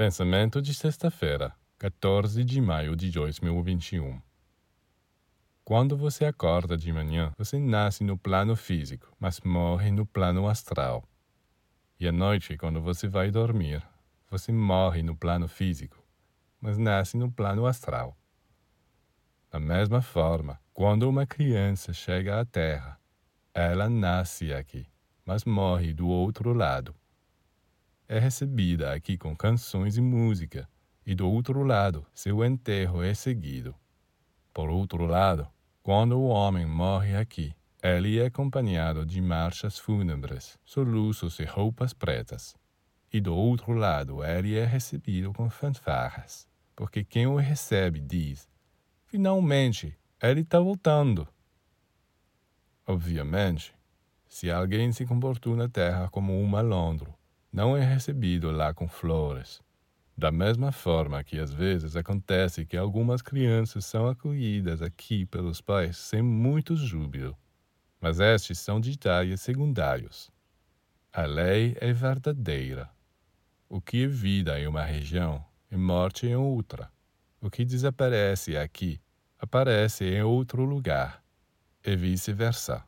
Pensamento de sexta-feira, 14 de maio de 2021. Quando você acorda de manhã, você nasce no plano físico, mas morre no plano astral. E à noite, quando você vai dormir, você morre no plano físico, mas nasce no plano astral. Da mesma forma, quando uma criança chega à Terra, ela nasce aqui, mas morre do outro lado é recebida aqui com canções e música, e do outro lado, seu enterro é seguido. Por outro lado, quando o homem morre aqui, ele é acompanhado de marchas fúnebres, soluços e roupas pretas. E do outro lado, ele é recebido com fanfarras, porque quem o recebe diz: Finalmente, ele está voltando. Obviamente, se alguém se comportou na terra como um malandro, não é recebido lá com flores. Da mesma forma que às vezes acontece que algumas crianças são acolhidas aqui pelos pais sem muito júbilo, mas estes são detalhes secundários. A lei é verdadeira. O que é vida em uma região é morte em outra. O que desaparece aqui aparece em outro lugar, e vice-versa.